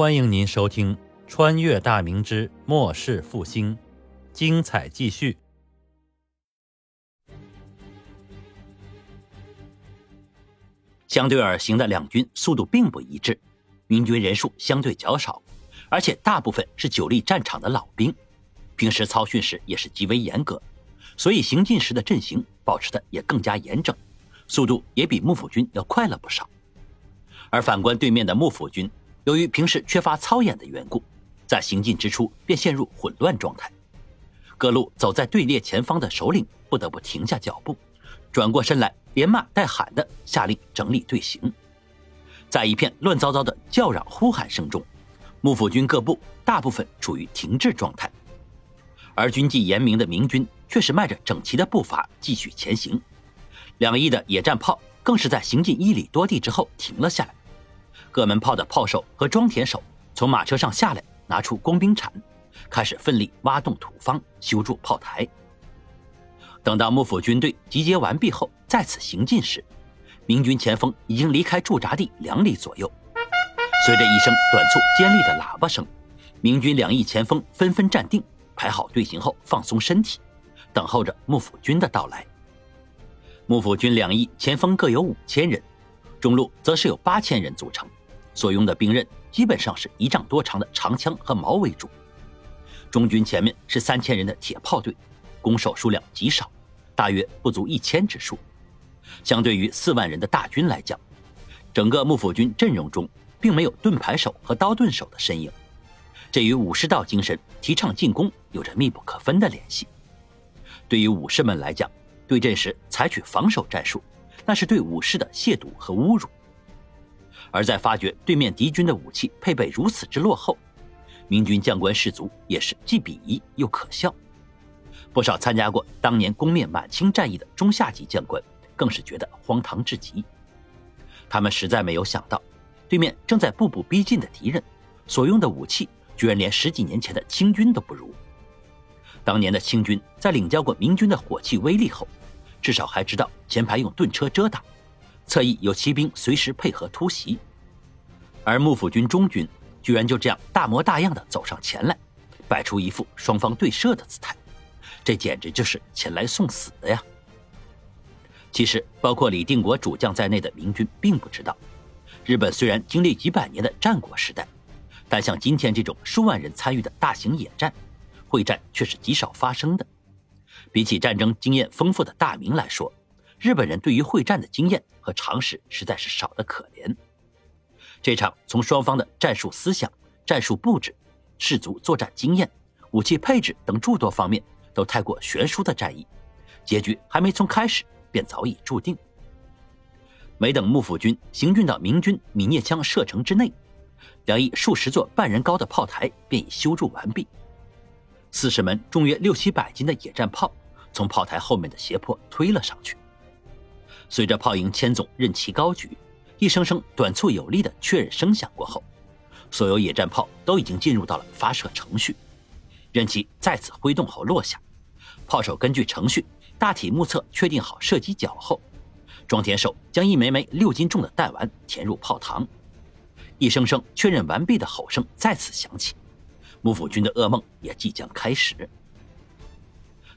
欢迎您收听《穿越大明之末世复兴》，精彩继续。相对而行的两军速度并不一致，明军人数相对较少，而且大部分是久历战场的老兵，平时操训时也是极为严格，所以行进时的阵型保持的也更加严整，速度也比幕府军要快了不少。而反观对面的幕府军。由于平时缺乏操演的缘故，在行进之初便陷入混乱状态。各路走在队列前方的首领不得不停下脚步，转过身来，连骂带喊的下令整理队形。在一片乱糟糟的叫嚷呼喊声中，幕府军各部大部分处于停滞状态，而军纪严明的明军却是迈着整齐的步伐继续前行。两翼的野战炮更是在行进一里多地之后停了下来。各门炮的炮手和装填手从马车上下来，拿出工兵铲，开始奋力挖洞土方，修筑炮台。等到幕府军队集结完毕后，再次行进时，明军前锋已经离开驻扎地两里左右。随着一声短促尖利的喇叭声，明军两翼前锋纷纷站定，排好队形后放松身体，等候着幕府军的到来。幕府军两翼前锋各有五千人，中路则是有八千人组成。所用的兵刃基本上是一丈多长的长枪和矛为主。中军前面是三千人的铁炮队，攻守数量极少，大约不足一千之数。相对于四万人的大军来讲，整个幕府军阵容中并没有盾牌手和刀盾手的身影，这与武士道精神提倡进攻有着密不可分的联系。对于武士们来讲，对阵时采取防守战术，那是对武士的亵渎和侮辱。而在发觉对面敌军的武器配备如此之落后，明军将官士卒也是既鄙夷又可笑。不少参加过当年攻灭满清战役的中下级将官，更是觉得荒唐至极。他们实在没有想到，对面正在步步逼近的敌人，所用的武器居然连十几年前的清军都不如。当年的清军在领教过明军的火器威力后，至少还知道前排用盾车遮挡。侧翼有骑兵随时配合突袭，而幕府军中军居然就这样大模大样的走上前来，摆出一副双方对射的姿态，这简直就是前来送死的呀！其实，包括李定国主将在内的明军并不知道，日本虽然经历几百年的战国时代，但像今天这种数万人参与的大型野战，会战却是极少发生的。比起战争经验丰富的大明来说，日本人对于会战的经验和常识实在是少得可怜。这场从双方的战术思想、战术布置、士卒作战经验、武器配置等诸多方面都太过悬殊的战役，结局还没从开始便早已注定。没等幕府军行军到明军米涅枪射程之内，两翼数十座半人高的炮台便已修筑完毕。四十门重约六七百斤的野战炮从炮台后面的斜坡推了上去。随着炮营千总任旗高举，一声声短促有力的确认声响过后，所有野战炮都已经进入到了发射程序。任旗再次挥动后落下，炮手根据程序大体目测确定好射击角后，装填手将一枚枚六斤重的弹丸填入炮膛。一声声确认完毕的吼声再次响起，幕府军的噩梦也即将开始。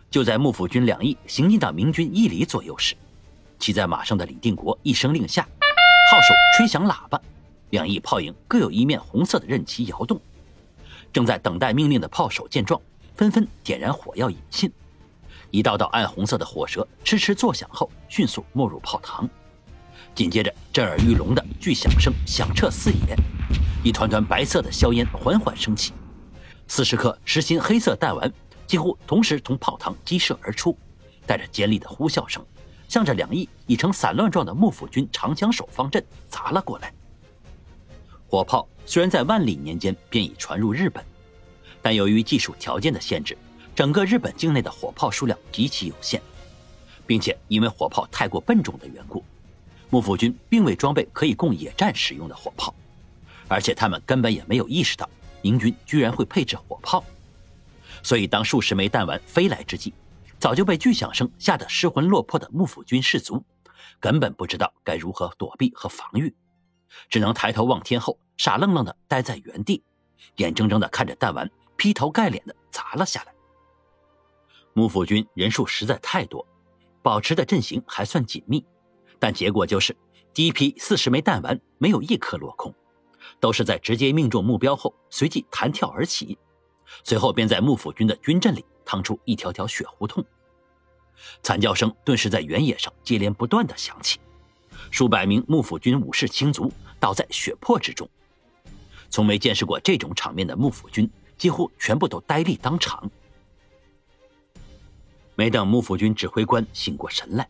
就在幕府军两翼行进到明军一里左右时，骑在马上的李定国一声令下，号手吹响喇叭，两翼炮营各有一面红色的刃旗摇动。正在等待命令的炮手见状，纷纷点燃火药引信。一道道暗红色的火舌哧哧作响后，迅速没入炮膛。紧接着，震耳欲聋的巨响声响彻四野，一团团白色的硝烟缓缓升起，四十颗实心黑色弹丸几乎同时从炮膛激射而出，带着尖利的呼啸声。向着两翼已成散乱状的幕府军长枪手方阵砸了过来。火炮虽然在万历年间便已传入日本，但由于技术条件的限制，整个日本境内的火炮数量极其有限，并且因为火炮太过笨重的缘故，幕府军并未装备可以供野战使用的火炮，而且他们根本也没有意识到明军居然会配置火炮，所以当数十枚弹丸飞来之际。早就被巨响声吓得失魂落魄的幕府军士卒，根本不知道该如何躲避和防御，只能抬头望天后，傻愣愣的待在原地，眼睁睁的看着弹丸劈头盖脸的砸了下来。幕府军人数实在太多，保持的阵型还算紧密，但结果就是第一批四十枚弹丸没有一颗落空，都是在直接命中目标后随即弹跳而起，随后便在幕府军的军阵里淌出一条条血胡同，惨叫声顿时在原野上接连不断的响起，数百名幕府军武士亲族倒在血泊之中。从没见识过这种场面的幕府军几乎全部都呆立当场。没等幕府军指挥官醒过神来，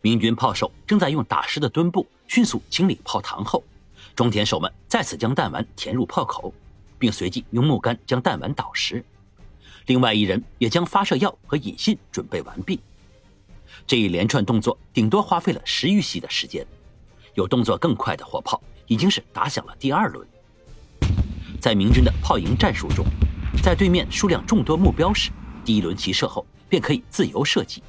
明军炮手正在用打湿的墩布迅速清理炮膛后，中田手们再次将弹丸填入炮口，并随即用木杆将弹丸捣实。另外一人也将发射药和引信准备完毕。这一连串动作顶多花费了十余息的时间。有动作更快的火炮已经是打响了第二轮。在明军的炮营战术中，在对面数量众多目标时，第一轮齐射后便可以自由射击，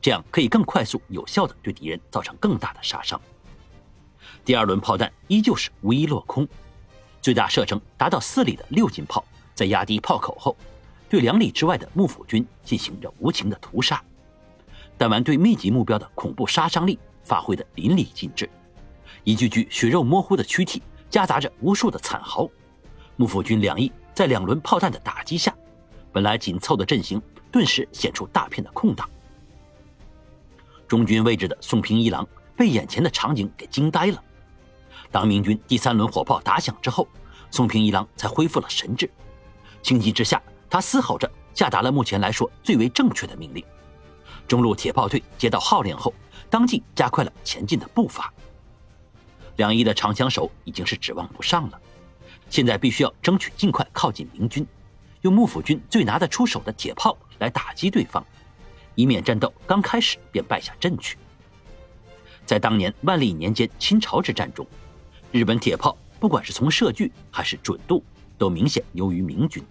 这样可以更快速有效地对敌人造成更大的杀伤。第二轮炮弹依旧是无一落空，最大射程达到四里的六进炮，在压低炮口后，对两里之外的幕府军进行着无情的屠杀。弹丸对密集目标的恐怖杀伤力发挥的淋漓尽致，一具具血肉模糊的躯体夹杂着无数的惨嚎。幕府军两翼在两轮炮弹的打击下，本来紧凑的阵型顿时显出大片的空档。中军位置的宋平一郎被眼前的场景给惊呆了。当明军第三轮火炮打响之后，宋平一郎才恢复了神智。情急之下，他嘶吼着下达了目前来说最为正确的命令。中路铁炮队接到号令后，当即加快了前进的步伐。两翼的长枪手已经是指望不上了。现在必须要争取尽快靠近明军，用幕府军最拿得出手的铁炮来打击对方，以免战斗刚开始便败下阵去。在当年万历年间清朝之战中，日本铁炮不管是从射距还是准度，都明显优于明军。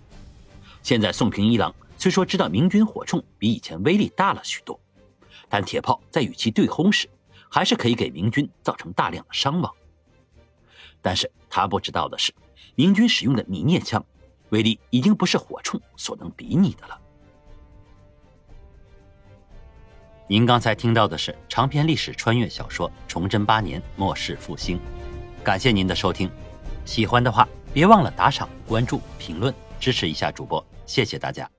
现在宋平一郎虽说知道明军火铳比以前威力大了许多，但铁炮在与其对轰时，还是可以给明军造成大量的伤亡。但是他不知道的是。明军使用的米涅枪，威力已经不是火铳所能比拟的了。您刚才听到的是长篇历史穿越小说《崇祯八年末世复兴》，感谢您的收听。喜欢的话，别忘了打赏、关注、评论，支持一下主播，谢谢大家。